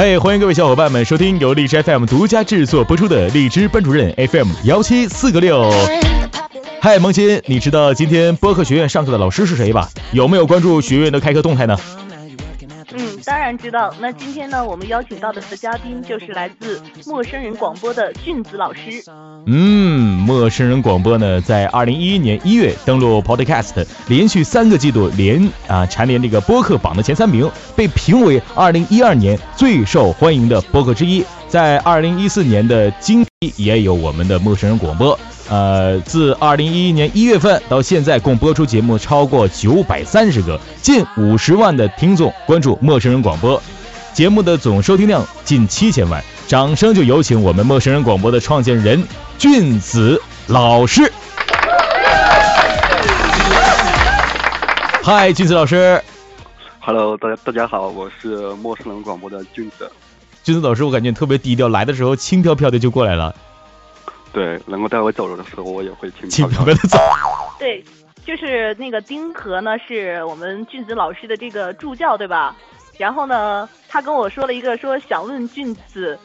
嗨，欢迎各位小伙伴们收听由荔枝 FM 独家制作播出的荔枝班主任 FM 幺七四个六。嗨，萌新，你知道今天播客学院上课的老师是谁吧？有没有关注学院的开课动态呢？当然知道。那今天呢，我们邀请到的嘉宾就是来自陌生人广播的俊子老师。嗯，陌生人广播呢，在二零一一年一月登陆 Podcast，连续三个季度连啊蝉联这个播客榜的前三名，被评为二零一二年最受欢迎的播客之一。在二零一四年的今也有我们的陌生人广播。呃，自二零一一年一月份到现在，共播出节目超过九百三十个，近五十万的听众关注陌生人广播，节目的总收听量近七千万。掌声就有请我们陌生人广播的创建人俊子老师。嗨，俊子老师。Hello，大家大家好，我是陌生人广播的俊子。俊子老师，我感觉特别低调，来的时候轻飘飘的就过来了。对，能够带我走路的时候，我也会轻轻飘飘的走。对，就是那个丁和呢，是我们俊子老师的这个助教，对吧？然后呢，他跟我说了一个，说想问俊子，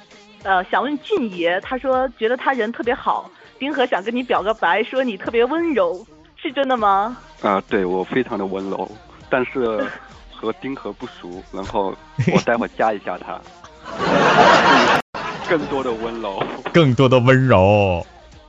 呃，想问俊爷，他说觉得他人特别好。丁和想跟你表个白，说你特别温柔，是真的吗？啊，对我非常的温柔，但是 和丁和不熟，然后我待会加一下他。更多的温柔，更多的温柔。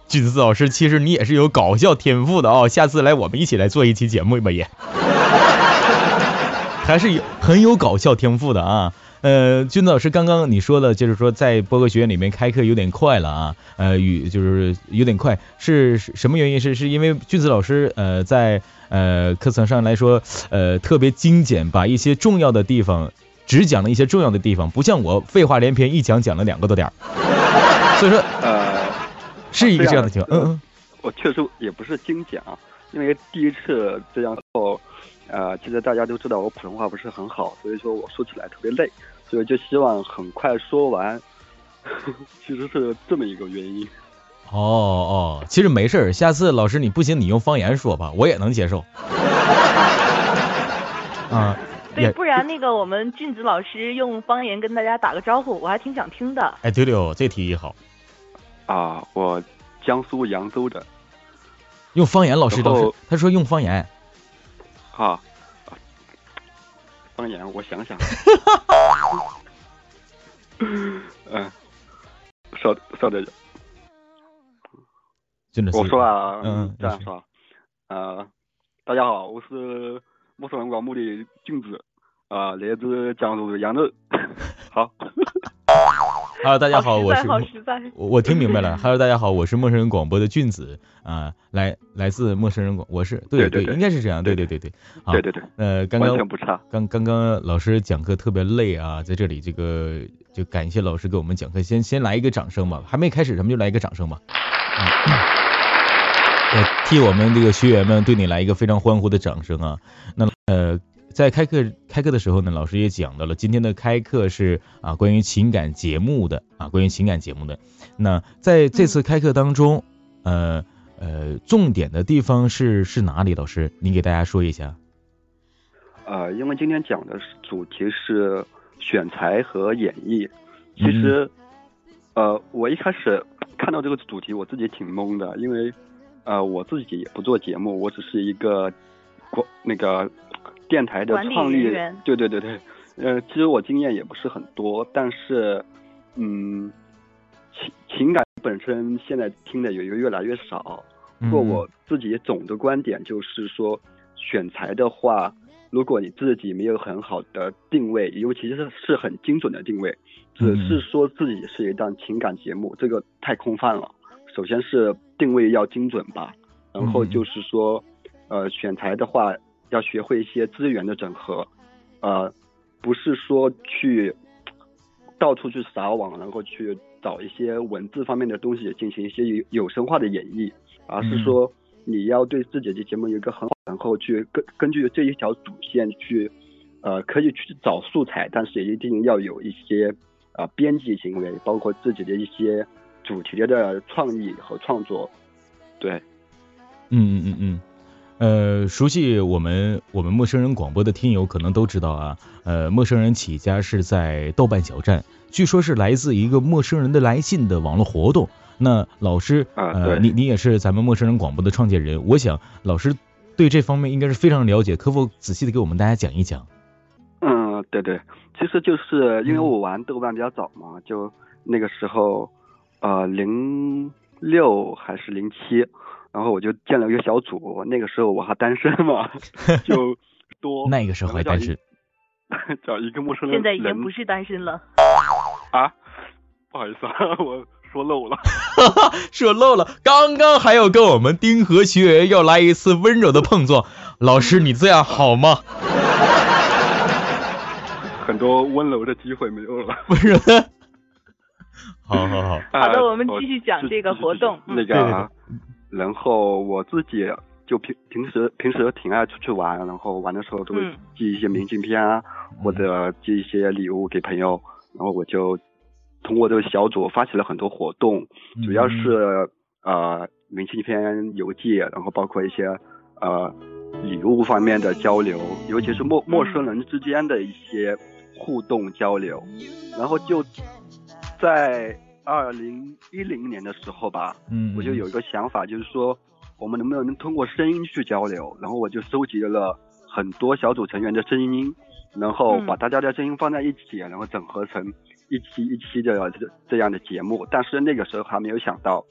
俊子老师，其实你也是有搞笑天赋的哦。下次来，我们一起来做一期节目吧，也。还是有很有搞笑天赋的啊。呃，君子老师，刚刚你说的，就是说在播客学院里面开课有点快了啊。呃，与就是有点快，是什么原因？是是因为君子老师呃在呃课程上来说呃特别精简，把一些重要的地方。只讲了一些重要的地方，不像我废话连篇，一讲讲了两个多点儿。所以说，呃，是一个这样的情况。嗯嗯，我确实也不是精讲，因为第一次这样后，呃，其实大家都知道我普通话不是很好，所以说我说起来特别累，所以就希望很快说完。其实是这么一个原因。哦哦，其实没事儿，下次老师你不行，你用方言说吧，我也能接受。啊。对，不然那个我们俊子老师用方言跟大家打个招呼，我还挺想听的。哎，对了，这提议好。啊，我江苏扬州的。用方言，老师都是他说用方言。好，方言，我想想。嗯，稍稍等。真的是。我说啊，嗯，这样说，呃，大家好，我是。陌生人广播的镜子啊，来自江苏的扬州。好，Hello，大家好，我是我我听明白了。Hello，大家好，我是陌生人广播的俊子啊，来来自陌生人广，我是对对，应该是这样，对对对对，对对对。呃，刚刚完全不差。刚刚刚老师讲课特别累啊，在这里这个就感谢老师给我们讲课，先先来一个掌声吧，还没开始咱们就来一个掌声吧。替我们这个学员们对你来一个非常欢呼的掌声啊！那呃，在开课开课的时候呢，老师也讲到了，今天的开课是啊关于情感节目的啊关于情感节目的。那在这次开课当中，呃呃，重点的地方是是哪里？老师，您给大家说一下。呃，因为今天讲的主题是选材和演绎，其实呃，我一开始看到这个主题，我自己挺懵的，因为。呃，我自己也不做节目，我只是一个广那个电台的创立人对对对对，呃，其实我经验也不是很多，但是，嗯，情情感本身现在听的也越来越少。不过我自己总的观点就是说，选材的话，如果你自己没有很好的定位，尤其是是很精准的定位，只是说自己是一档情感节目，这个太空泛了。首先是定位要精准吧，然后就是说，呃，选材的话要学会一些资源的整合，呃，不是说去到处去撒网，然后去找一些文字方面的东西进行一些有有声化的演绎，而是说你要对自己的节目有一个很好，然后去根根据这一条主线去，呃，可以去找素材，但是也一定要有一些呃编辑行为，包括自己的一些。主题的创意和创作，对，嗯嗯嗯嗯，呃，熟悉我们我们陌生人广播的听友可能都知道啊，呃，陌生人起家是在豆瓣小站，据说是来自一个陌生人的来信的网络活动。那老师，呃，你你也是咱们陌生人广播的创建人，我想老师对这方面应该是非常了解，可否仔细的给我们大家讲一讲？嗯，对对，其实就是因为我玩豆瓣比较早嘛，就那个时候，呃，零六还是零七。然后我就建了一个小组，那个时候我还单身嘛，就多 那个时候还单身，找一个陌生人。现在已经不是单身了啊，不好意思啊，我说漏了，说漏了。刚刚还要跟我们丁和学员要来一次温柔的碰撞，老师你这样好吗？很多温柔的机会没有了，不是？好好好，好的，我们继续讲这个活动，那个。然后我自己就平平时平时挺爱出去玩，然后玩的时候都会寄一些明信片啊，或者寄一些礼物给朋友。然后我就通过这个小组发起了很多活动，主要是呃明信片邮寄，然后包括一些呃礼物方面的交流，尤其是陌陌生人之间的一些互动交流。然后就在。二零一零年的时候吧，嗯，我就有一个想法，就是说我们能不能通过声音去交流？然后我就收集了很多小组成员的声音，然后把大家的声音放在一起，然后整合成一期一期的这这样的节目。但是那个时候还没有想到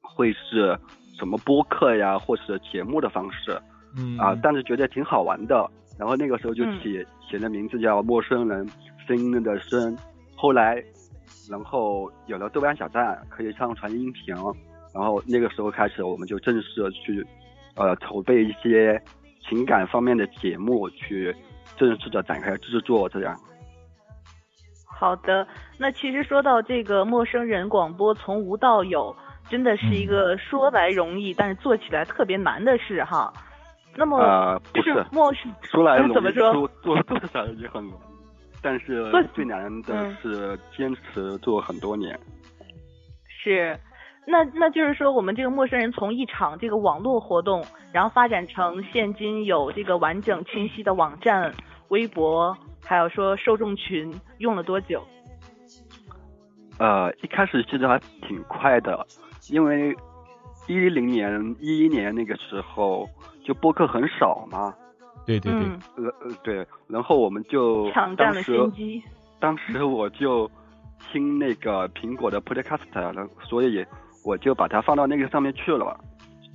会是什么播客呀，或是节目的方式，嗯啊，但是觉得挺好玩的。然后那个时候就起起的名字叫陌生人声音的声，后来。然后有了豆瓣小站，可以上传音频，然后那个时候开始，我们就正式去，呃，筹备一些情感方面的节目，去正式的展开制作，这样。好的，那其实说到这个陌生人广播从无到有，真的是一个说来容易，但是做起来特别难的事哈。那么，呃，不是陌生，说来容易，怎么说？做做起来也很容易。但是最难的是坚持做很多年。是，那那就是说，我们这个陌生人从一场这个网络活动，然后发展成现今有这个完整清晰的网站、微博，还有说受众群，用了多久？呃，一开始其实还挺快的，因为一零年、一一年那个时候就播客很少嘛。对对对，呃呃对，然后我们就抢占了先机。当时我就听那个苹果的 Podcast，然所以我就把它放到那个上面去了。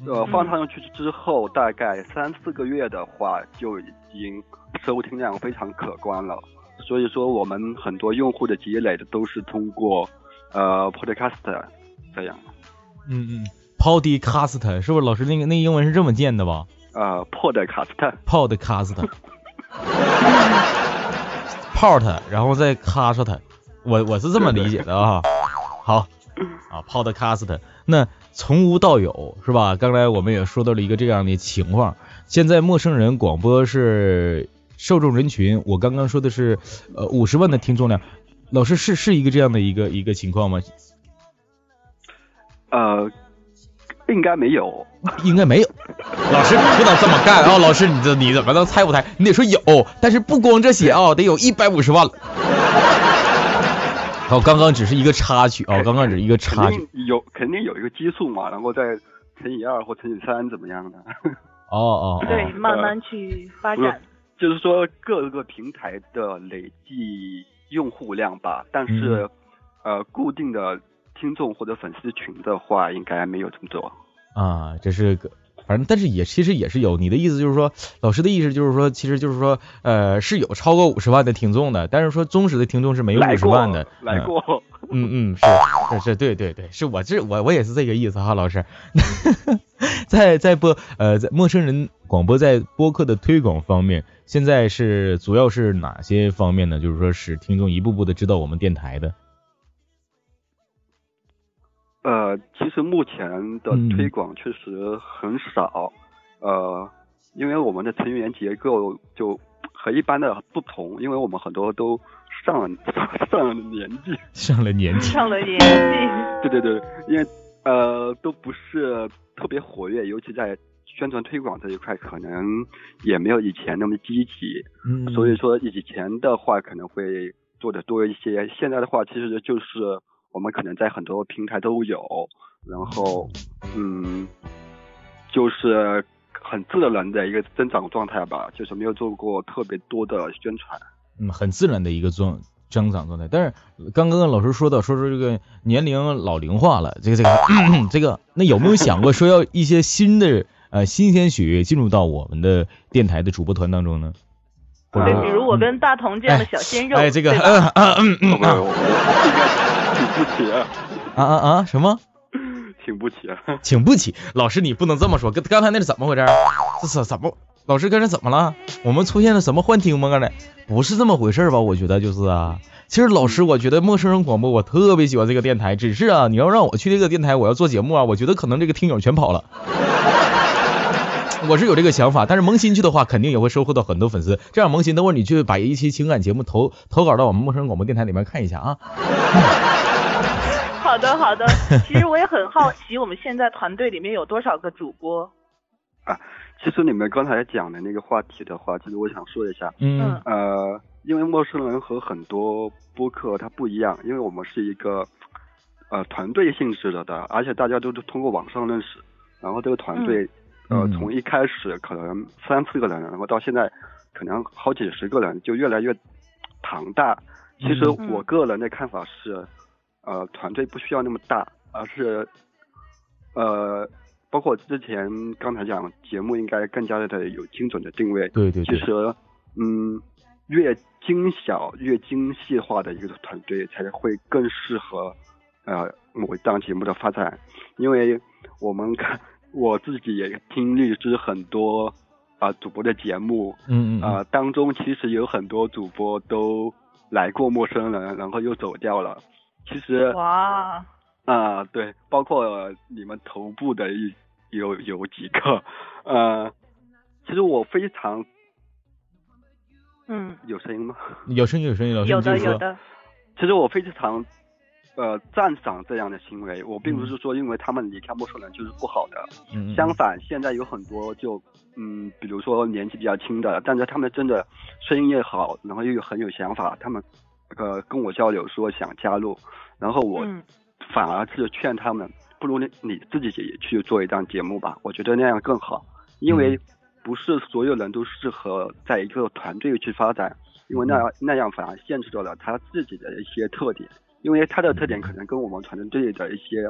呃，放上去之后，大概三四个月的话，就已经收听量非常可观了。所以说，我们很多用户的积累的都是通过呃 Podcast 这样。嗯嗯，Podcast 是不是老师那个那英文是这么念的吧？呃，Podcast，Podcast，Port，然后再 Cast，我我是这么理解的啊。好，啊，Podcast，那从无到有是吧？刚才我们也说到了一个这样的情况。现在陌生人广播是受众人群，我刚刚说的是呃五十万的听众量，老师是是一个这样的一个一个情况吗？呃。应该没有，应该没有。老师，你不能这么干啊！老师，你这你怎么能猜不猜？你得说有，但是不光这些啊，得有一百五十万了。好，刚刚只是一个插曲啊，刚刚只是一个插曲。有肯定有一个基数嘛，然后再乘以二或乘以三怎么样的？哦哦。对，慢慢去发展。就是说各个平台的累计用户量吧，但是呃固定的。听众或者粉丝群的话，应该没有这么多啊。这是个，反正但是也其实也是有。你的意思就是说，老师的意思就是说，其实就是说，呃，是有超过五十万的听众的，但是说忠实的听众是没有五十万的。来过，嗯嗯，是是是，对对对，是我这我我也是这个意思哈，老师。在在播呃在陌生人广播在播客的推广方面，现在是主要是哪些方面呢？就是说使听众一步步的知道我们电台的。呃，其实目前的推广确实很少，呃，因为我们的成员结构就和一般的不同，因为我们很多都上了 上了年纪，上了年纪，上了年纪，对对对，因为呃都不是特别活跃，尤其在宣传推广这一块可能也没有以前那么积极，嗯，所以说以前的话可能会做的多一些，现在的话其实就是我们可能在很多平台都有，然后嗯，就是很自然的一个增长状态吧，就是没有做过特别多的宣传。嗯，很自然的一个状增长状态。但是刚刚老师说到，说说这个年龄老龄化了，这个这个 这个，那有没有想过说要一些新的呃新鲜血液进入到我们的电台的主播团当中呢？对，比如我跟大同这样的小鲜肉，哎，这个请不起啊，啊啊啊什么？请不起啊。请不起，老师你不能这么说，刚刚才那是怎么回事？这是怎么？老师刚才怎么了？我们出现了什么幻听吗？刚才不是这么回事吧？我觉得就是啊。其实老师，我觉得陌生人广播我特别喜欢这个电台，只是啊，你要让我去这个电台，我要做节目啊，我觉得可能这个听友全跑了。我是有这个想法，但是萌新去的话，肯定也会收获到很多粉丝。这样，萌新，等会儿你去把一期情感节目投投稿到我们陌生人广播电台里面看一下啊。好的好的。其实我也很好奇，我们现在团队里面有多少个主播？啊其实你们刚才讲的那个话题的话，其实我想说一下，嗯呃，因为陌生人和很多播客它不一样，因为我们是一个呃团队性质的的，而且大家都是通过网上认识，然后这个团队、呃嗯从一开始可能三四个人，然后到现在可能好几十个人，就越来越庞大。其实嗯我个人的看法是，呃，团队不需要那么大，而是呃。包括之前刚才讲节目应该更加的有精准的定位，对对对，其实，嗯，越精小、越精细化的一个团队才会更适合呃某一档节目的发展。因为我们看我自己也听律师很多啊、主播的节目嗯嗯啊、当中其实有很多主播都来过陌生人，然后又走掉了。其实哇，啊、对，包括你们头部的一有有几个，呃，其实我非常嗯，有声音吗？有声音有声音，老师有。的有的，其实我非常呃赞赏这样的行为，我并不嗯。是说因为他们离开陌生人就是不好的，相反，现在有很多就嗯，比如说年纪比较轻的，但是他们真的声音也好，然后又有很有想法，他们呃跟我交流说想加入，然后我嗯。反而是劝他们，不如你你自己也去做一档节目吧，我觉得那样更好，因为嗯。不是所有人都适合在一个团队去发展，因为嗯。那样那样反而限制了他自己的一些特点，因为他的特点可能跟我们团队的一些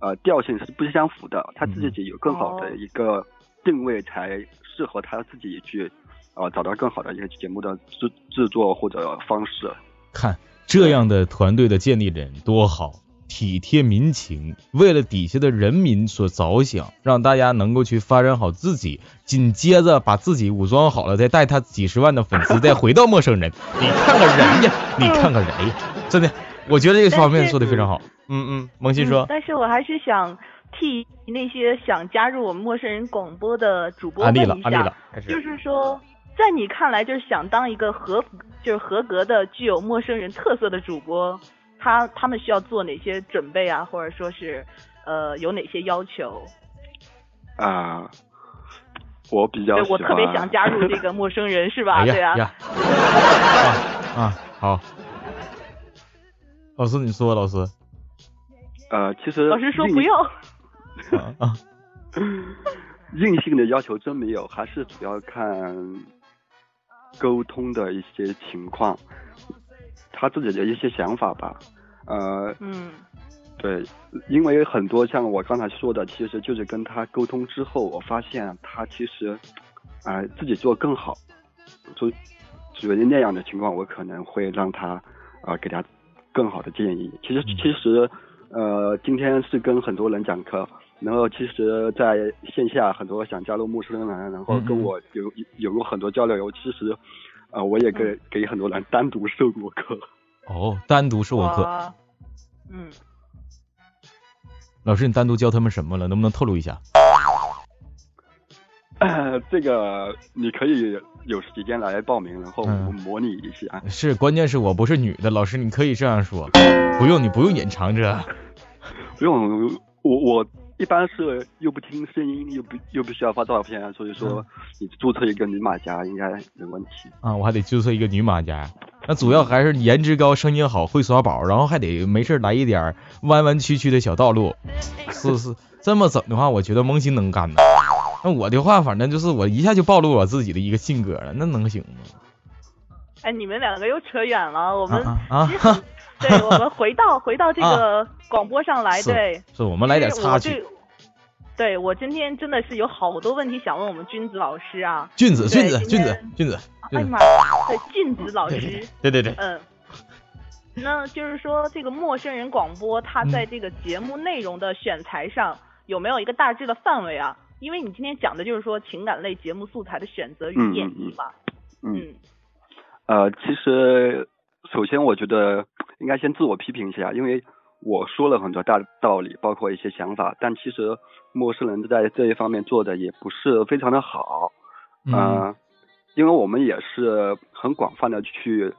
呃调性是不相符的，他自己有更好的一个定位，才适合他自己去呃找到更好的一个节目的制制作或者方式。看这样的团队的建立人多好，体贴民情，为了底下的人民所着想，让大家能够去发展好自己，紧接着把自己武装好了，再带他几十万的粉丝再回到陌生人。你看看人家，你看看人家，真的，我觉得这个方面做的非常好。嗯嗯，萌新说嗯，但是我还是想替那些想加入我们陌生人广播的主播安问一下利了安利了，，开始。就是说，在你看来，就是想当一个合就是合格的具有陌生人特色的主播，他他们需要做哪些准备啊，或者说是呃有哪些要求？啊、我比较对喜欢。我特别想加入这个陌生人，是吧？哎对啊 啊好，老师你说，老师呃，其实老师说不用。啊啊，硬性的要求真没有，还是主要看沟通的一些情况，他自己的一些想法吧。呃，嗯对，因为很多像我刚才说的，其实就是跟他沟通之后，我发现他其实，呃，自己做更好，就属于那样的情况，我可能会让他啊、呃给他更好的建议。其实嗯其实呃，今天是跟很多人讲课，然后其实在线下很多想加入陌生人，然后跟我有有过很多交流。其实，呃，我也给给很多人单独授过课。哦，单独授过课，嗯，老师你单独教他们什么了？能不能透露一下？呃，这个你可以有时间来报名，然后我嗯们模拟一下。是，关键是我不是女的，老师你可以这样说，不用你不用隐藏着。不用，我我一般是又不听声音，又不又不需要发照片，所以说你注册一个女马甲应该没问题。啊，我还得注册一个女马甲，那主要还是颜值高、声音好、会耍宝，然后还得没事来一点弯弯曲曲的小道路。是是，这么整的话，我觉得萌新能干呢。那我的话，反正就是我一下就暴露我自己的一个性格了，那能行吗？哎，你们两个又扯远了，我们啊，对，我们回到回到这个广播上来，对，是我们来点插曲。对，我今天真的是有好多问题想问我们君子老师啊。君子，君子，君子，君子。哎呀妈呀，对，君子老师。对对对。嗯。那就是说，这个陌生人广播，它在这个节目内容的选材上有没有一个大致的范围啊？因为你今天讲的就是说情感类节目素材的选择与演绎嘛。嗯。呃，其实首先我觉得应该先自我批评一下，因为我说了很多大道理，包括一些想法，但其实陌生人在这一方面做的也不是非常的好。嗯。因为我们也是很广泛的去，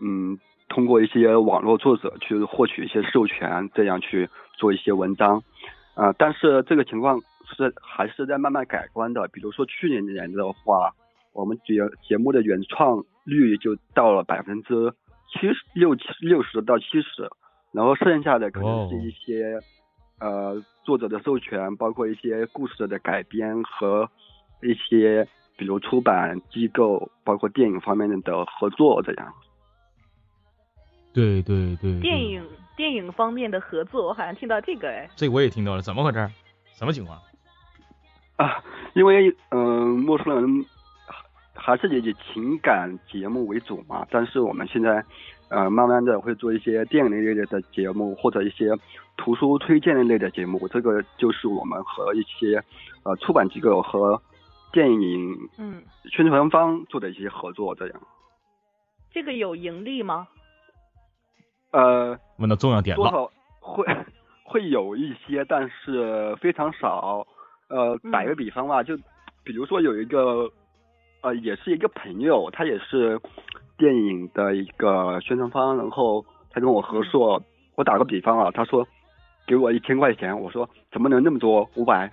嗯，通过一些网络作者去获取一些授权，这样去做一些文章。啊，但是这个情况是还是在慢慢改观的。比如说去年年的话，我们节节目的原创。率就到了百分之七十六七六十到七十，然后剩下的可能是一些呃作者的授权，包括一些故事的改编和一些比如出版机构，包括电影方面的合作这样。对对对。电影电影方面的合作，我好像听到这个哎。这我也听到了，怎么回事？什么情况？啊，因为嗯，陌生人。还是以情感节目为主嘛，但是我们现在，呃，慢慢的会做一些电影类的节目，或者一些图书推荐类的节目。这个就是我们和一些呃出版机构和电影嗯宣传方做的一些合作，这样。这个有盈利吗？呃，问到重要点了。多少会 会有一些，但是非常少。呃，打个比方吧，就比如说有一个。呃，也是一个朋友，他也是电影的一个宣传方，然后他跟我合作。我打个比方啊，他说给我一千块钱，我说怎么能那么多？五百。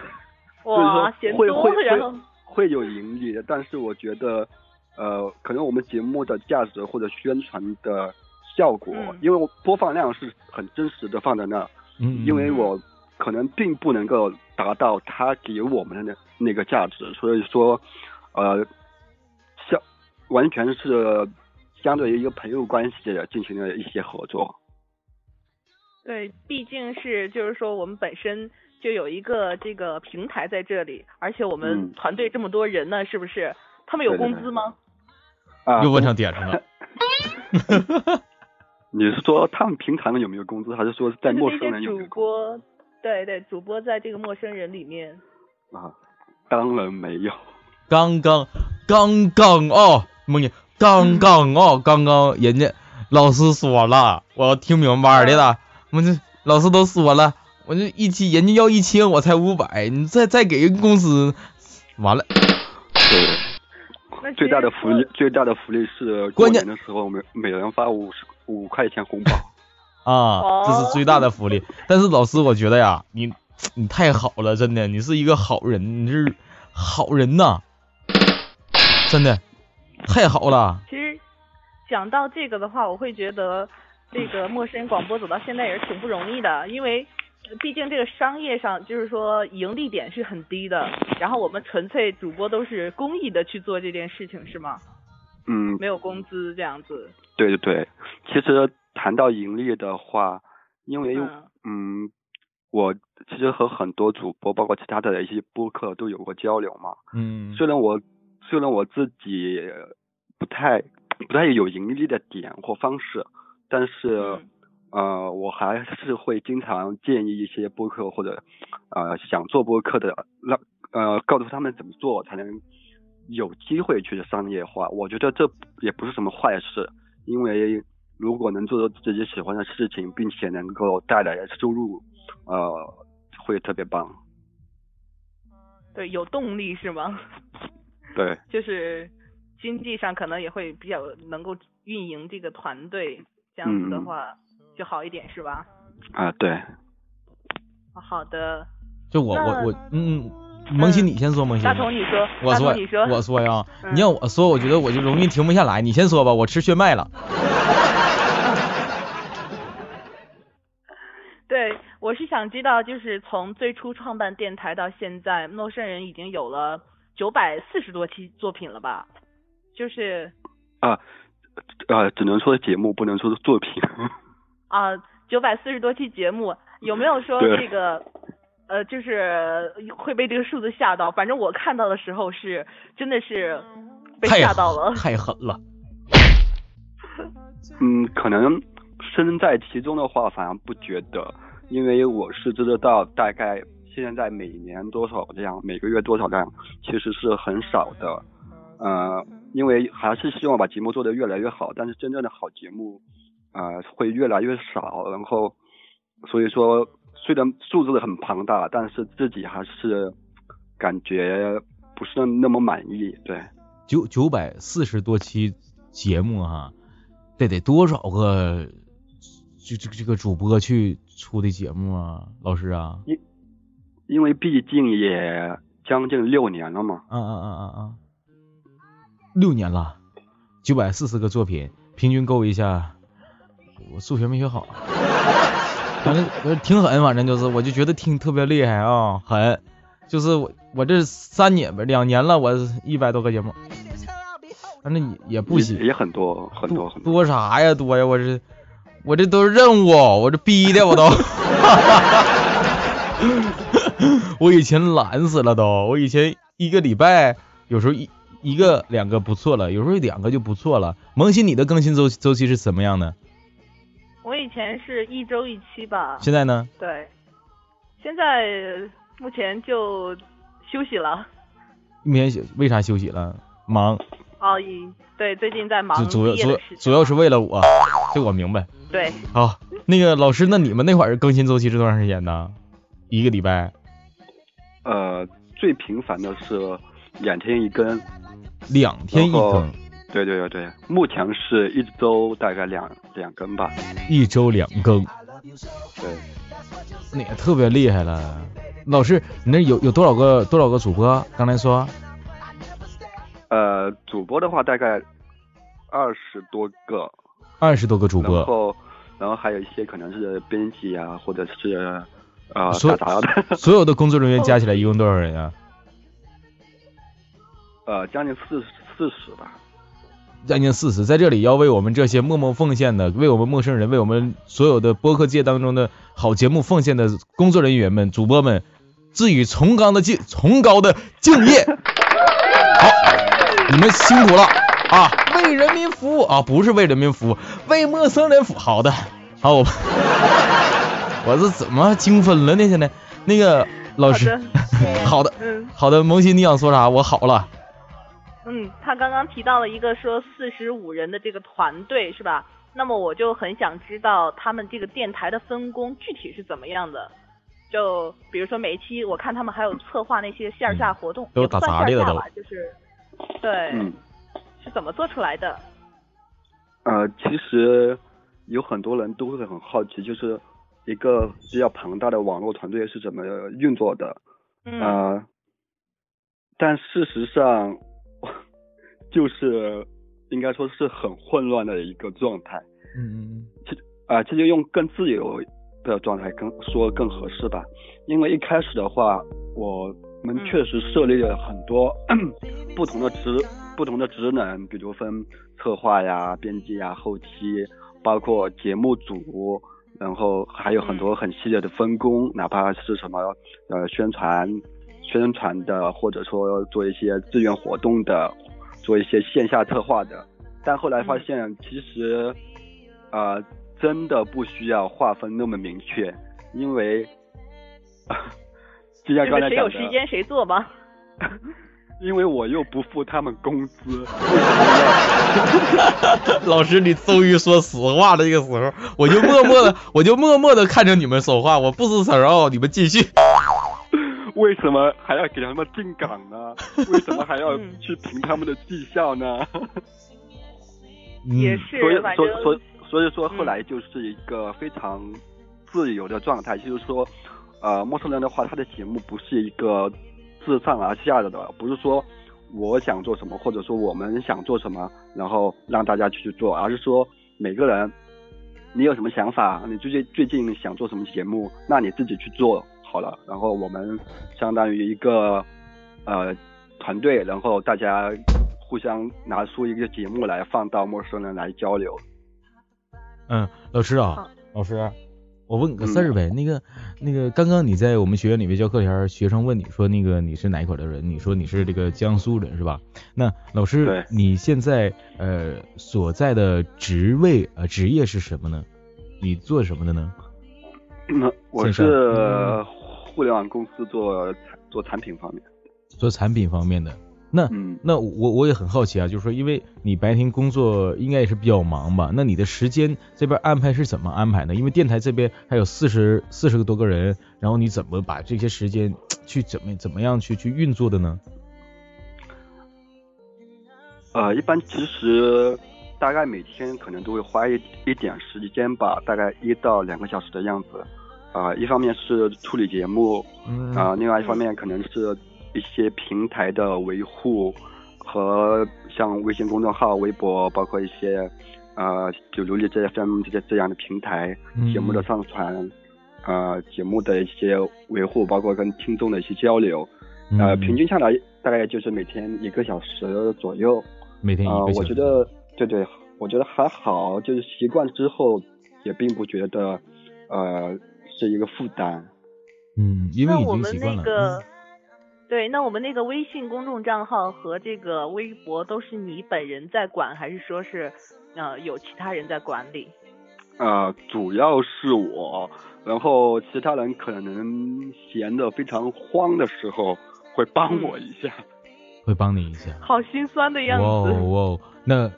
哇，会会会会会有盈利的，但是我觉得呃，可能我们节目的价值或者宣传的效果，因为我播放量是很真实的放在那，嗯，因为我可能并不能够达到他给我们的那那个价值，所以说。呃，相完全是相对于一个朋友关系进行了一些合作。对，毕竟是就是说我们本身就有一个这个平台在这里，而且我们团队这么多人呢，是不是？他们有工资吗？啊，又问上点上了。你是说他们平常有没有工资，还是说在陌生人有？主播，对对，主播在这个陌生人里面。啊，当然没有。刚刚，刚刚哦，梦妮，刚刚哦，刚刚人家老师说了，我要听明白的了。我这老师都说了，我这一期人家要一千，我才五百，你再再给人工资，完了。对，最大的福利，最大的福利是过年的时候每每人发五十五块钱红包。啊，这是最大的福利。但是老师，我觉得呀，你你太好了，真的，你是一个好人，你是好人呐。真的太好了。其实讲到这个的话，我会觉得这个陌生人广播走到现在也是挺不容易的，因为毕竟这个商业上就是说盈利点是很低的，然后我们纯粹主播都是公益的去做这件事情，是吗？嗯。没有工资这样子。对对对，其实谈到盈利的话，因为嗯，我其实和很多主播，包括其他的一些播客都有过交流嘛。嗯。虽然我。虽然我自己不太不太有盈利的点或方式，但是呃，我还是会经常建议一些播客或者呃想做播客的，让呃告诉他们怎么做才能有机会去商业化。我觉得这也不是什么坏事，因为如果能做到自己喜欢的事情，并且能够带来收入，呃，会特别棒。对，有动力是吗？对，就是经济上可能也会比较能够运营这个团队，这样子的话就好一点，是吧？啊，对。好的。就我我我嗯，萌新你先说，萌新。大同你说，我说你说，我说呀，你要我说，我觉得我就容易停不下来。你先说吧，我吃血脉了。对，我是想知道，就是从最初创办电台到现在，陌生人已经有了九百四十多期作品了吧？就是啊啊，只能说节目，不能说是作品。啊，九百四十多期节目，有没有说这个呃，就是会被这个数字吓到？反正我看到的时候是真的是被吓到了，太狠了。嗯，可能。身在其中的话，反而不觉得，因为我是知道大概现在每年多少量，每个月多少量，其实是很少的。呃，因为还是希望把节目做得越来越好，但是真正的好节目，呃，会越来越少。然后，所以说虽然数字很庞大，但是自己还是感觉不是那么满意。对，九九百四十多期节目哈，得得多少个？就这个这个主播去出的节目啊，老师啊，因因为毕竟也将近六年了嘛，嗯嗯嗯嗯嗯，六年了，九百四十个作品，平均够一下，我数学没学好，反正挺狠，反正就是，我就觉得挺特别厉害啊，狠，就是我我这三年吧，两年了，我一百多个节目，反正也也不行，也很多很多很多。多啥呀多呀，我这。我这都是任务，我这逼的我都，我以前懒死了都，我以前一个礼拜有时候一一个两个不错了，有时候两个就不错了。萌新，你的更新周周期是什么样的？我以前是一周一期吧。现在呢？对，现在目前就休息了。目前休为啥休息了？忙。哦，对，最近在忙主要主主要是为了我，这我明白。对，好，那个老师，那你们那会儿更新周期是多长时间呢？一个礼拜？呃，最频繁的是两天一更，两天一更。对对对对，目前是一周大概两两更吧。一周两更。对，那也特别厉害了。老师，你那有有多少个多少个主播？刚才说？呃，主播的话大概二十多个。二十多个主播，然后，然后还有一些可能是编辑啊，或者是啊打杂的。所有的工作人员加起来一共多少人呀？呃，将近四四十吧。将近四十，在这里要为我们这些默默奉献的，为我们陌生人，为我们所有的播客界当中的好节目奉献的工作人员们、主播们，致以崇高的敬、崇高的敬业。好，你们辛苦了。啊，为人民服务啊，不是为人民服务，为陌生人服。好的，好，我 我这怎么精分了呢？现在那个老师，好的，嗯，好的，萌新，你想说啥？我好了。嗯，他刚刚提到了一个说四十五人的这个团队是吧？那么我就很想知道他们这个电台的分工具体是怎么样的。就比如说每一期，我看他们还有策划那些线下活动，都打杂的吧，就是对。嗯。是怎么做出来的？呃，其实有很多人都会很好奇，就是一个比较庞大的网络团队是怎么运作的。嗯。但事实上，就是应该说是很混乱的一个状态。嗯嗯。其啊，这就用更自由的状态更说更合适吧，因为一开始的话，我们确实设立了很多 不同的职。不同的职能，比如分策划呀、编辑呀、后期，包括节目组，然后还有很多很细节的分工，哪怕是什么呃宣传、宣传的，或者说做一些志愿活动的，做一些线下策划的。但后来发现，其实呃真的不需要划分那么明确，因为 就像刚才讲的，谁有时间谁做吧。因为我又不付他们工资，老师，你终于说实话的这个时候，我就默默的，我就默默的看着你们说话，我不吱声哦，你们继续。为什么还要给他们定岗呢？为什么还要去评他们的绩效呢？也是，所以，所所所以说，后来就是一个非常自由的状态，就是说，呃，陌生人的话，他的节目不是一个自上而下的的，不是说我想做什么，或者说我们想做什么，然后让大家去做，而是说每个人，你有什么想法，你最近最近想做什么节目，那你自己去做好了，然后我们相当于一个呃团队，然后大家互相拿出一个节目来放到陌生人来交流。嗯，老师啊，老师。我问个事儿呗，那个那个，刚刚你在我们学院里面教课前，学生问你说那个你是哪一块的人？你说你是这个江苏人是吧？那老师，你现在呃所在的职位呃职业是什么呢？你做什么的呢？那我是互联网公司做做产品方面，做产品方面的。那那我我也很好奇啊，就是说，因为你白天工作应该也是比较忙吧？那你的时间这边安排是怎么安排呢？因为电台这边还有四十四十个多个人，然后你怎么把这些时间去怎么怎么样去去运作的呢？呃，一般其实大概每天可能都会花一一点时间吧，大概一到两个小时的样子。啊，一方面是处理节目，啊，另外一方面可能是。一些平台的维护和像微信公众号、微博，包括一些呃，就如荔枝 FM 这些这样的平台节目的上传，呃，节目的一些维护，包括跟听众的一些交流，呃，平均下来大概就是每天一个小时左右。每天一个小时。我觉得，对对，我觉得还好，就是习惯之后也并不觉得呃是一个负担。嗯，因为已经习惯了。对，那我们那个微信公众账号和这个微博都是你本人在管，还是说是呃有其他人在管理？呃，主要是我，然后其他人可能闲的非常慌的时候会帮我一下，会帮你一下。好心酸的样子。哇哇，那。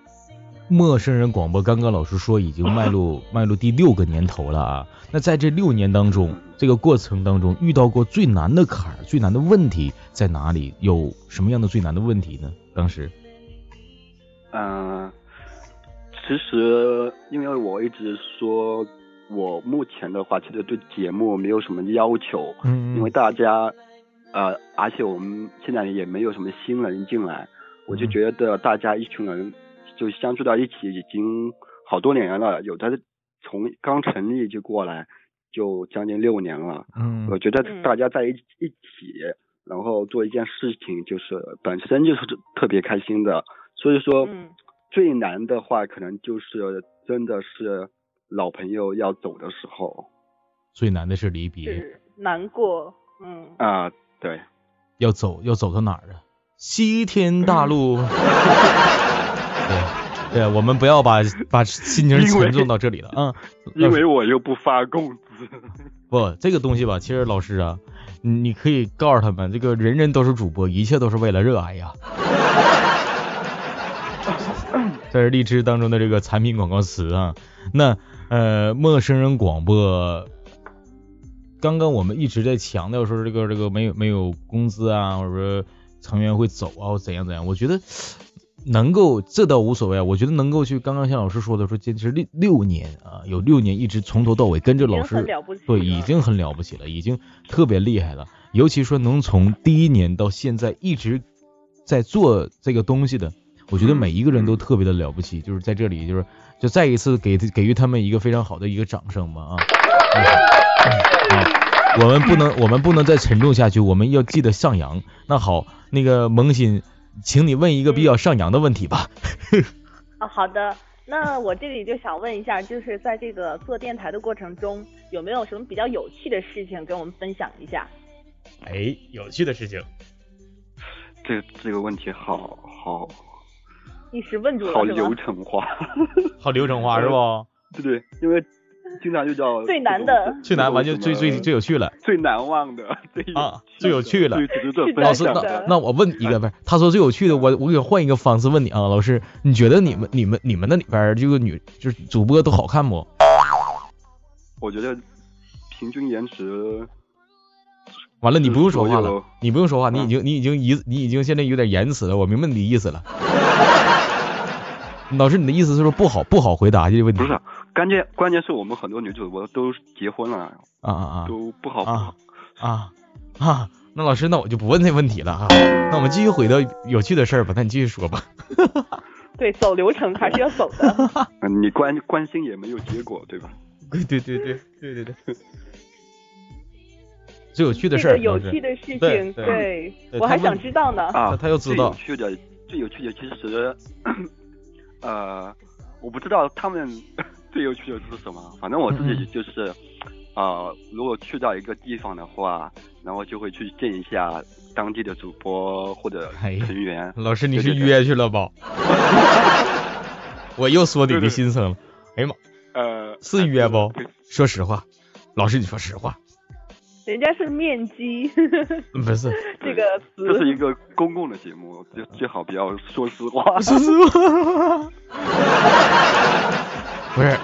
陌生人广播，刚刚老师说已经迈入迈入第六个年头了啊。那在这六年当中，这个过程当中遇到过最难的坎儿、最难的问题在哪里？有什么样的最难的问题呢？当时，嗯，其实因为我一直说，我目前的话其实对节目没有什么要求，嗯，因为大家，呃，而且我们现在也没有什么新人进来，我就觉得大家一群人。就相处到一起已经好多年了，有的从刚成立就过来，就将近六年了。嗯，我觉得大家在一一起，然后做一件事情，就是本身就是特别开心的。所以说，最难的话，可能就是真的是老朋友要走的时候。最难的是离别，难过。嗯啊，对，要走要走到哪儿啊？西天大路。对，对，我们不要把把心情沉重到这里了啊。因为我又不发工资。不，这个东西吧，其实老师啊，你可以告诉他们，这个人人都是主播，一切都是为了热爱呀。这是荔枝当中的这个产品广告词啊。那呃，陌生人广播，刚刚我们一直在强调说这个这个没有没有工资啊，或者说成员会走啊，怎样怎样，我觉得。能够这倒无所谓啊，我觉得能够去刚刚像老师说的说坚持六六年啊，有六年一直从头到尾跟着老师，对，已经很了不起了，已经特别厉害了。尤其说能从第一年到现在一直在做这个东西的，我觉得每一个人都特别的了不起。就是在这里，就是就再一次给给予他们一个非常好的一个掌声吧啊！啊，我们不能我们不能再沉重下去，我们要记得上扬。那好，那个萌新。请你问一个比较上扬的问题吧。啊，好的。那我这里就想问一下，就是在这个做电台的过程中，有没有什么比较有趣的事情跟我们分享一下？哎，有趣的事情。这这个问题好好。一时问住了好流程化。好流程化是不？对对，因为。经常就叫最难的，最难完就最最最有趣了，最难忘的，最啊最有趣了。老师，那那我问一个呗，他说最有趣的，我我给换一个方式问你啊，老师，你觉得你们你们你们那里边这个女就是主播都好看不？我觉得平均颜值。完了，你不用说话了，你不用说话，你已经你已经一你已经现在有点言辞了，我明白你的意思了。老师，你的意思是说不好不好回答这个问题？不是。关键关键是我们很多女主播都结婚了啊啊啊，都不好啊啊，那老师，那我就不问这问题了啊。那我们继续回到有趣的事儿吧，那你继续说吧。对，走流程还是要走的。嗯，你关关心也没有结果，对吧？对对对对对对对。最有趣的事儿，有趣的事情，对对，我还想知道呢。啊，他又知道。最有趣的，最有趣的，其实，呃，我不知道他们 最有趣的是什么。反正我自己就是，啊，如果去到一个地方的话，然后就会去见一下当地的主播或者成员。老师，你是约去了吧？我又说你的心声了。哎呀妈！呃，是约不？说实话，老师，你说实话。人家是面基，不是 这个词。这是一个公共的节目，最最好不要说实话。说实话，不是，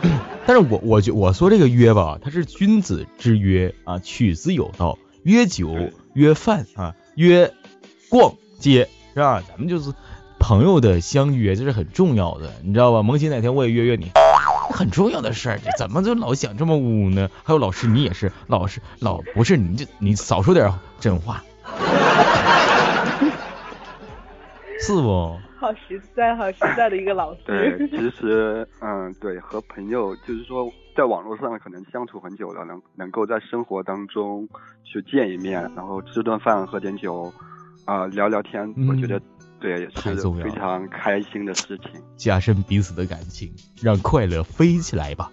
但是我我觉我说这个约吧，它是君子之约啊，取之有道，约酒约饭啊，约逛街是吧？咱们就是朋友的相约，这是很重要的，你知道吧？萌新哪天我也约约你。很重要的事儿，怎么就老想这么污呢？还有老师，你也是老师老不是你这你少说点真话，是不？好实在，好实在的一个老师。对，其实嗯，对，和朋友就是说，在网络上可能相处很久了，能能够在生活当中去见一面，然后吃顿饭，喝点酒，啊，聊聊天，我觉得。对，是非常开心的事情，加深彼此的感情，让快乐飞起来吧。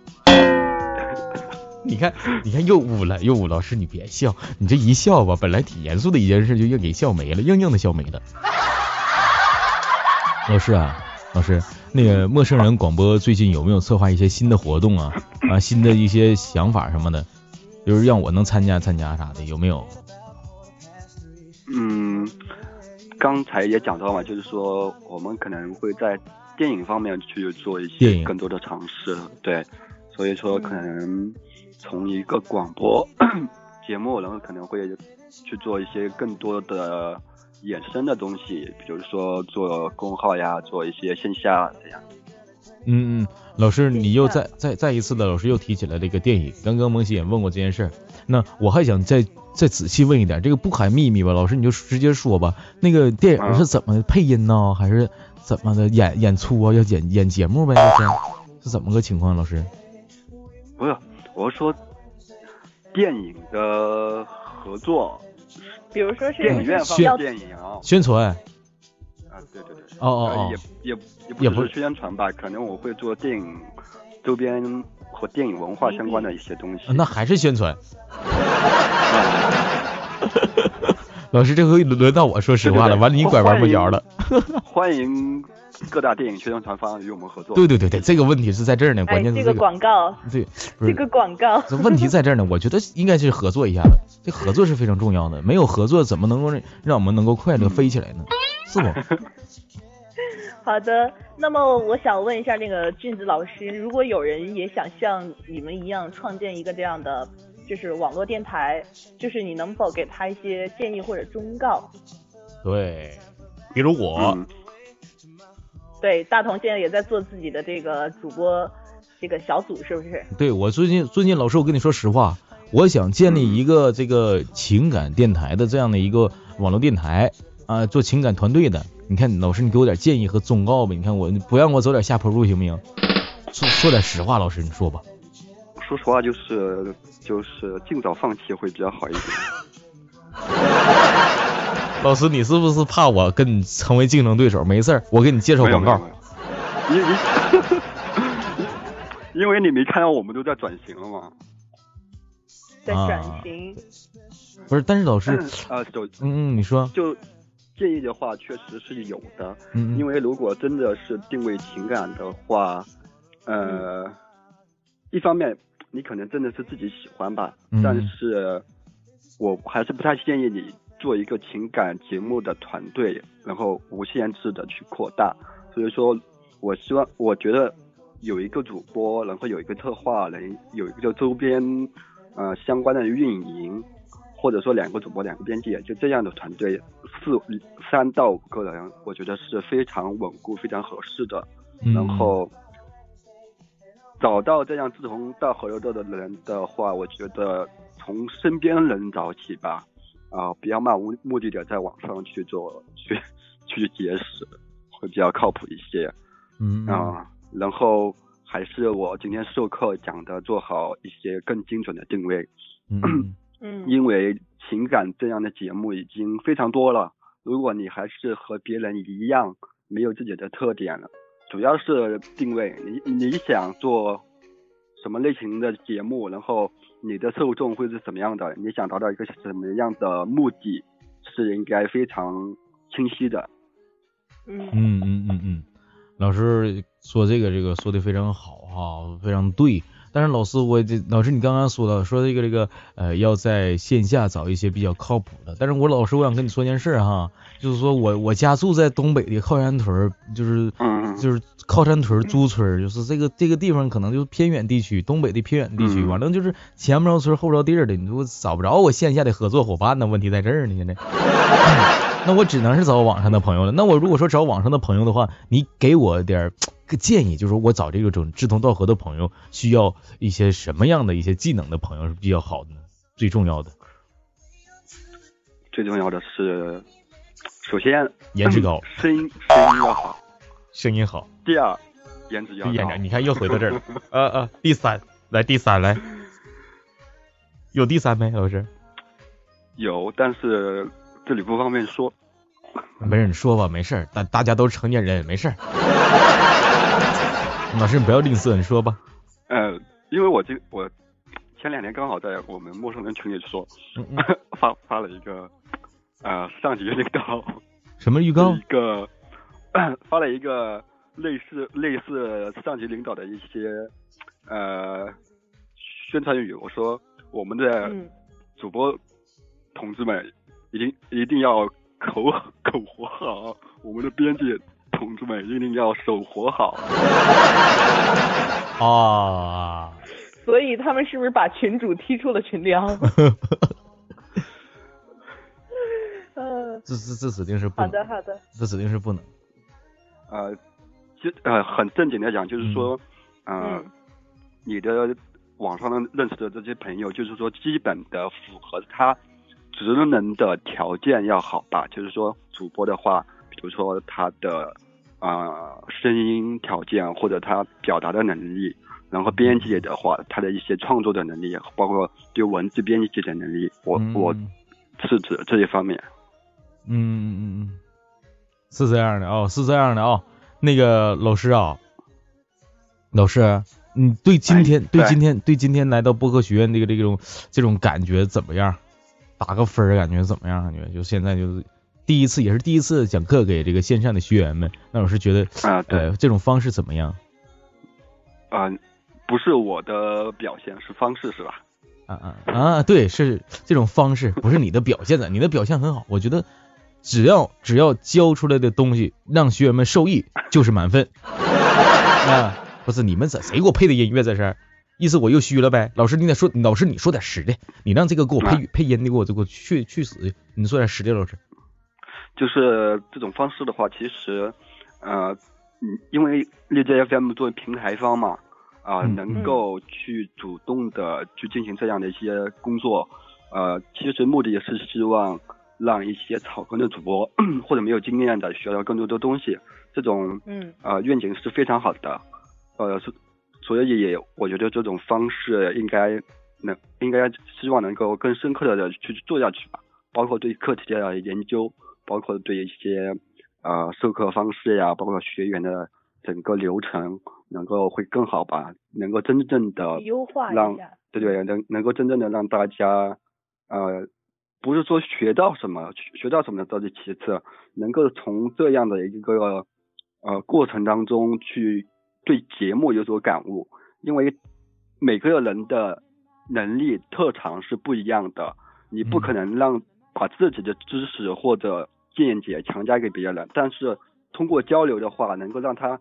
你看，你看又污了，又污。老师，你别笑，你这一笑吧，本来挺严肃的一件事，就又给笑没了，硬硬的笑没了。老师啊，老师，那个陌生人广播最近有没有策划一些新的活动啊？啊，新的一些想法什么的，就是让我能参加参加啥的，有没有？嗯。刚才也讲到嘛，就是说我们可能会在电影方面去做一些更多的尝试，对，所以说可能从一个广播 节目，然后可能会去做一些更多的衍生的东西，比如说做公号呀，做一些线下这样。嗯嗯，老师，你又再再再一次的，老师又提起来这个电影。刚刚萌喜也问过这件事儿，那我还想再再仔细问一点，这个不含秘密吧？老师你就直接说吧。那个电影是怎么配音呢？还是怎么的演演出啊？要演演节目呗？这是是怎么个情况？老师？不是，我是说电影的合作，比如说是电影院放电影宣传。对对对，哦哦哦，也也也不是宣传吧，可能我会做电影周边和电影文化相关的一些东西。那还是宣传。老师，这回轮到我说实话了，完了你拐弯抹角了。欢迎 各大电影宣传方与我们合作。对对对对，这个问题是在这儿呢，关键是这个广告。对，这个广告。这问题在这儿呢，我觉得应该是合作一下子，这合作是非常重要的，没有合作怎么能够让我们能够快乐飞起来呢？是吗？好的，那么我想问一下那个俊子老师，如果有人也想像你们一样创建一个这样的，就是网络电台，就是你能否给他一些建议或者忠告？对，比如我。对，大同现在也在做自己的这个主播这个小组，是不是？对，我最近最近老师，我跟你说实话，我想建立一个这个情感电台的这样的一个网络电台。啊，做情感团队的，你看老师，你给我点建议和忠告吧。你看我不让我走点下坡路行不行？说说点实话，老师你说吧。说实话就是就是尽早放弃会比较好一点。老师，你是不是怕我跟你成为竞争对手？没事儿，我给你介绍广告。因为 因为你没看到我们都在转型了吗？在转型。不是，但是老师啊，就嗯嗯，你说就。建议的话确实是有的，嗯，因为如果真的是定位情感的话，呃，一方面你可能真的是自己喜欢吧，但是我还是不太建议你做一个情感节目的团队，然后无限制的去扩大。所以说，我希望我觉得有一个主播，然后有一个策划人，有一个周边呃相关的运营。或者说两个主播两个编辑，就这样的团队四三到五个人，我觉得是非常稳固、非常合适的。然后找到这样志同道合的的人的话，我觉得从身边人找起吧，啊，不要漫无目的的在网上去做 去去结识，会比较靠谱一些。嗯啊，然后还是我今天授课讲的，做好一些更精准的定位。嗯嗯，因为情感这样的节目已经非常多了，如果你还是和别人一样没有自己的特点了，主要是定位，你你想做什么类型的节目，然后你的受众会是什么样的，你想达到一个什么样的目的，是应该非常清晰的。嗯嗯嗯嗯嗯，老师说这个这个说的非常好哈，非常对。但是老师，我这老师你刚刚说到说这个这个呃要在线下找一些比较靠谱的，但是我老师我想跟你说件事哈，就是说我我家住在东北的靠山屯，就是嗯就是靠山屯朱村，就是这个这个地方可能就是偏远地区，东北的偏远地区，反正就是前不着村后不着地儿的，你说找不着我线下的合作伙伴呢，问题在这儿呢，现在。那我只能是找网上的朋友了。那我如果说找网上的朋友的话，你给我点儿个建议，就是我找这个种志同道合的朋友，需要一些什么样的一些技能的朋友是比较好的呢？最重要的，最重要的是，首先颜值高，声音声音要好。声音好，第二，颜值要高这颜。值，你看又回到这儿了。呃呃，第三，来第三来，有第三没？老师，有，但是这里不方便说。没事，你说吧，没事儿，大大家都是成年人，没事儿。老师，你不要吝啬，你说吧。呃，因为我这我前两天刚好在我们陌生人群里说，嗯嗯，发发了一个呃上级领导 什么预告一？个 发了一个类似类似上级领导的一些呃宣传语，我说我们的嗯主播同志们一定一定要口 口活好，我们的编辑同志们一定要手活好。啊，所以他们是不是把群主踢出了群聊？嗯，这这这指定是不能，好的好的，这指定是不能。呃，就呃很正经的讲，就是说，呃，嗯你的网上的认识的这些朋友，就是说基本的符合他职能的条件要好吧？就是说主播的话，比如说他的呃声音条件或者他表达的能力，然后编辑的话，他的一些创作的能力，包括对文字编辑的能力，我、嗯我是指这一方面。嗯嗯嗯嗯，是这样的哦，是这样的哦。那个老师啊，老师，你对今天、哎对对今天对今天来到播客学院这个这种这种感觉怎么样？打个分儿，感觉怎么样？感觉就现在就是第一次，也是第一次讲课给这个线上的学员们，那老师觉得啊对呃这种方式怎么样？啊、不是我的表现，是方式是吧？啊啊啊！对，是这种方式，不是你的表现的，你的表现很好，我觉得只要只要教出来的东西让学员们受益，就是满分。啊，不是你们怎谁给我配的音乐在这儿？意思我又虚了呗？老师你得说，老师你说点实的，你让这个给我配、配音的给我这给我去去死去！你说点实的，老师。就是这种方式的话，其实，呃，嗯，因为荔枝 FM 作为平台方嘛，啊、嗯能够去主动的去进行这样的一些工作，呃，其实目的也是希望让一些草根的主播 或者没有经验的学到更多的东西，这种嗯呃愿景是非常好的，呃，所所以也我觉得这种方式应该能应该希望能够更深刻的去做下去吧，包括对课题的研究，包括对一些呃授课方式呀，包括学员的整个流程能够会更好吧，能够真正的优化让对对能能够真正的让大家呃不是说学到什么学到什么这是其次，能够从这样的一个呃过程当中去对节目有所感悟，因为每个人的能力特长是不一样的，你不可能让把自己的知识或者见解强加给别人，但是通过交流的话，能够让他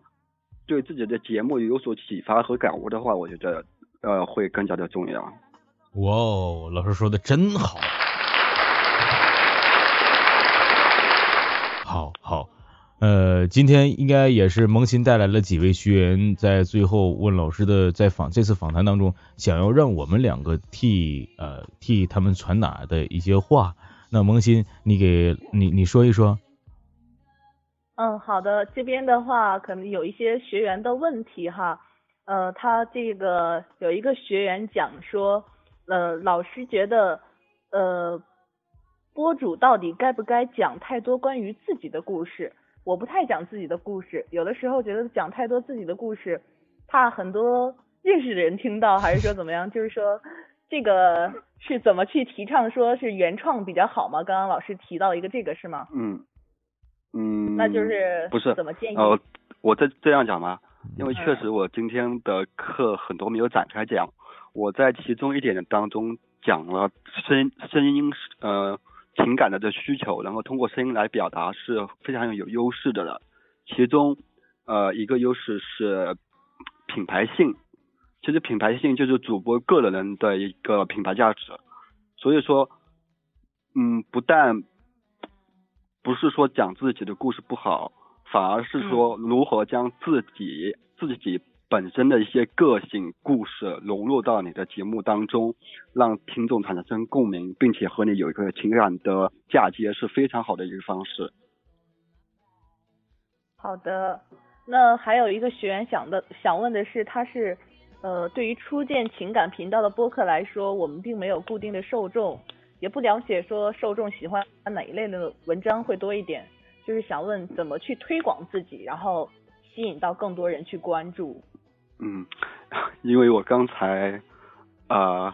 对自己的节目有所启发和感悟的话，我觉得呃会更加的重要。哇哦，老师说的真好，好好。呃，今天应该也是萌新带来了几位学员，在最后问老师的在访这次访谈当中，想要让我们两个替呃替他们传达的一些话。那萌新，你给你你说一说。嗯，好的，这边的话可能有一些学员的问题哈，呃，他这个有一个学员讲说，呃，老师觉得呃，播主到底该不该讲太多关于自己的故事？我不太讲自己的故事，有的时候觉得讲太多自己的故事，怕很多认识的人听到，还是说怎么样？就是说这个 是怎么去提倡说是原创比较好吗？刚刚老师提到一个这个是吗？嗯嗯，那就是不是怎么建议？呃，我这这样讲吗？因为确实我今天的课很多没有展开讲，我在其中一点当中讲了声声音呃。情感的这需求，然后通过声音来表达是非常有优势的了。其中，呃，一个优势是品牌性。其实品牌性就是主播个人的一个品牌价值。所以说，嗯，不但不是说讲自己的故事不好，反而是说如何将自己自己。本身的一些个性故事融入到你的节目当中，让听众产生共鸣，并且和你有一个情感的嫁接，是非常好的一个方式。好的，那还有一个学员想的想问的是，他是呃，对于初见情感频道的播客来说，我们并没有固定的受众，也不了解说受众喜欢哪一类的文章会多一点，就是想问怎么去推广自己，然后吸引到更多人去关注。嗯，因为我刚才，呃，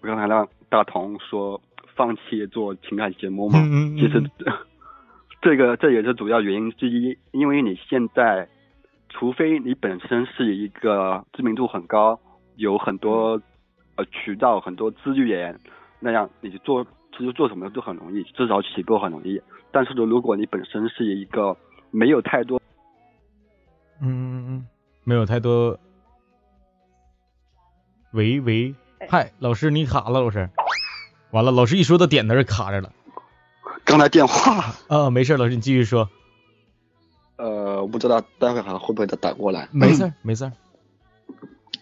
我刚才让大同说放弃做情感节目嘛，其实这个这也是主要原因之一，因为你现在，除非你本身是一个知名度很高，有很多呃渠道、很多资源，那样你做其实做什么都很容易，至少起步很容易。但是呢，如果你本身是一个没有太多，嗯嗯嗯。没有太多。喂喂，嗨，老师你卡了，老师。完了，老师一说到点那儿卡着了。刚才电话。啊，没事，老师你继续说。呃，我不知道待会还会不会再打过来。没事没事。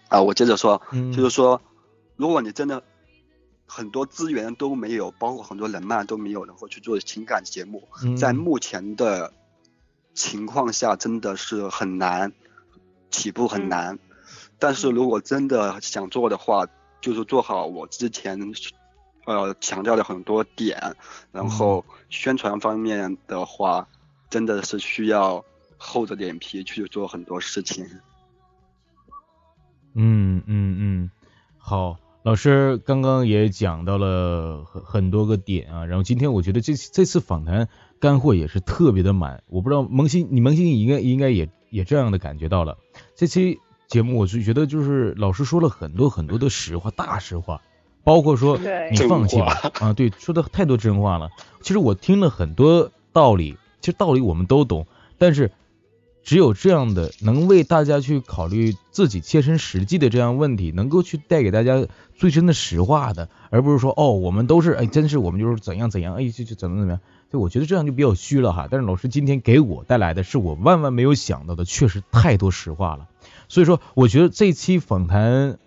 啊，我接着说，就是说，如果你真的很多资源都没有，包括很多人脉都没有，然后去做情感节目，在目前的情况下，真的是很难。起步很难，但是如果真的想做的话，就是做好我之前呃强调的很多点，然后宣传方面的话，真的是需要厚着脸皮去做很多事情。嗯嗯嗯，好，老师刚刚也讲到了很很多个点啊，然后今天我觉得这这次访谈干货也是特别的满，我不知道萌新你萌新应该应该也。也这样的感觉到了，这期节目我就觉得就是老师说了很多很多的实话，大实话，包括说你放弃吧，啊，对，说的太多真话了。其实我听了很多道理，其实道理我们都懂，但是只有这样的能为大家去考虑自己切身实际的这样问题，能够去带给大家最真的实话的，而不是说哦，我们都是哎，真是我们就是怎样怎样，哎，就就怎么怎么样。就我觉得这样就比较虚了哈，但是老师今天给我带来的是我万万没有想到的，确实太多实话了。所以说，我觉得这期访谈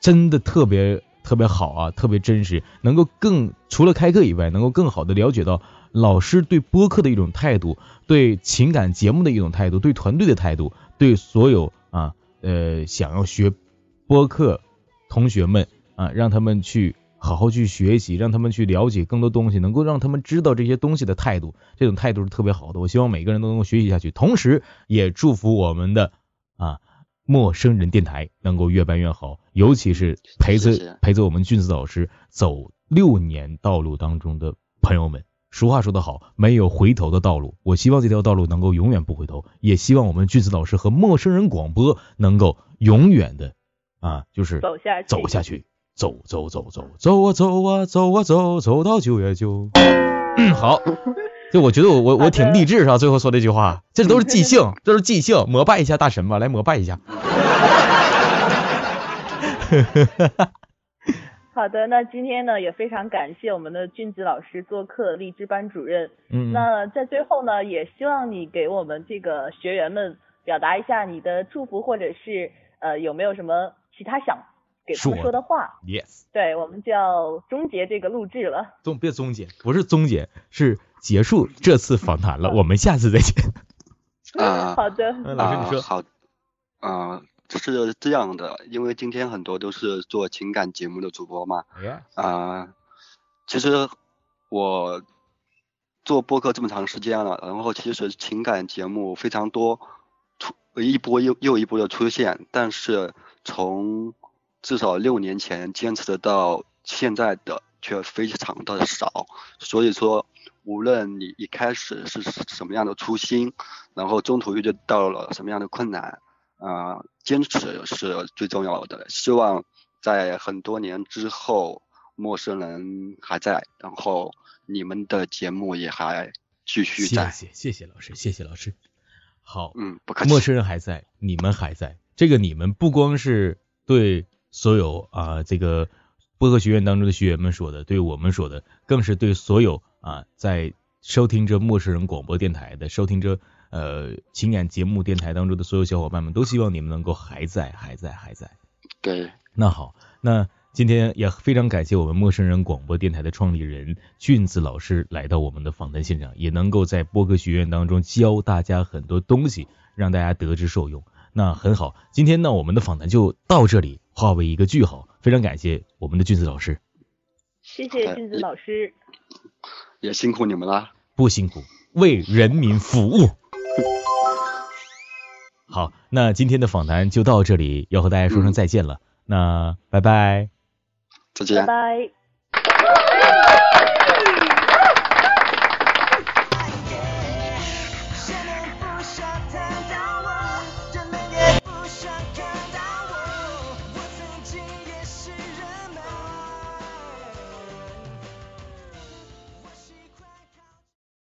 真的特别特别好啊，特别真实，能够更除了开课以外，能够更好的了解到老师对播客的一种态度，对情感节目的一种态度，对团队的态度，对所有啊呃想要学播客同学们啊，让他们去。好好去学习，让他们去了解更多东西，能够让他们知道这些东西的态度，这种态度是特别好的。我希望每个人都能够学习下去，同时也祝福我们的啊陌生人电台能够越办越好，尤其是陪着陪着我们俊子老师走六年道路当中的朋友们。俗话说得好，没有回头的道路，我希望这条道路能够永远不回头，也希望我们俊子老师和陌生人广播能够永远的啊就是走下去，走下去。走走走走走啊走啊走啊走，走到九月九。好，就我觉得我我我挺励志是吧？最后说这句话，这都是即兴，这是即兴，膜拜一下大神吧，来膜拜一下。好的，那今天呢也非常感谢我们的俊子老师做客励志班主任。嗯，那在最后呢，也希望你给我们这个学员们表达一下你的祝福，或者是呃有没有什么其他想给他们说的话？Yes。对，我们就要终结这个录制了。终别终结，不是终结，是结束这次访谈了。我们下次再见。啊，好的。老师你说。好。啊。是这样的，因为今天很多都是做情感节目的主播嘛，啊，其实我做播客这么长时间了，然后其实情感节目非常多，出一波又又一波的出现，但是从至少六年前坚持的到现在的却非常的少，所以说无论你一开始是什么样的初心，然后中途遇到了什么样的困难。啊，坚持是最重要的。希望在很多年之后，陌生人还在，然后你们的节目也还继续在。谢谢，谢谢老师，谢谢老师。好，嗯，不客气。陌生人还在，你们还在。这个你们不光是对所有啊这个播客学院当中的学员们说的，对我们说的，更是对所有啊在收听着陌生人广播电台的收听着。呃，情感节目电台当中的所有小伙伴们都希望你们能够还在，还在，还在。对，那好，那今天也非常感谢我们陌生人广播电台的创立人俊子老师来到我们的访谈现场，也能够在播客学院当中教大家很多东西，让大家得之受用。那很好，今天呢，我们的访谈就到这里，化为一个句号。非常感谢我们的俊子老师，谢谢俊子老师，也辛苦你们了，不辛苦，为人民服务。好，那今天的访谈就到这里，要和大家说声再见了。那拜拜，再见，拜拜。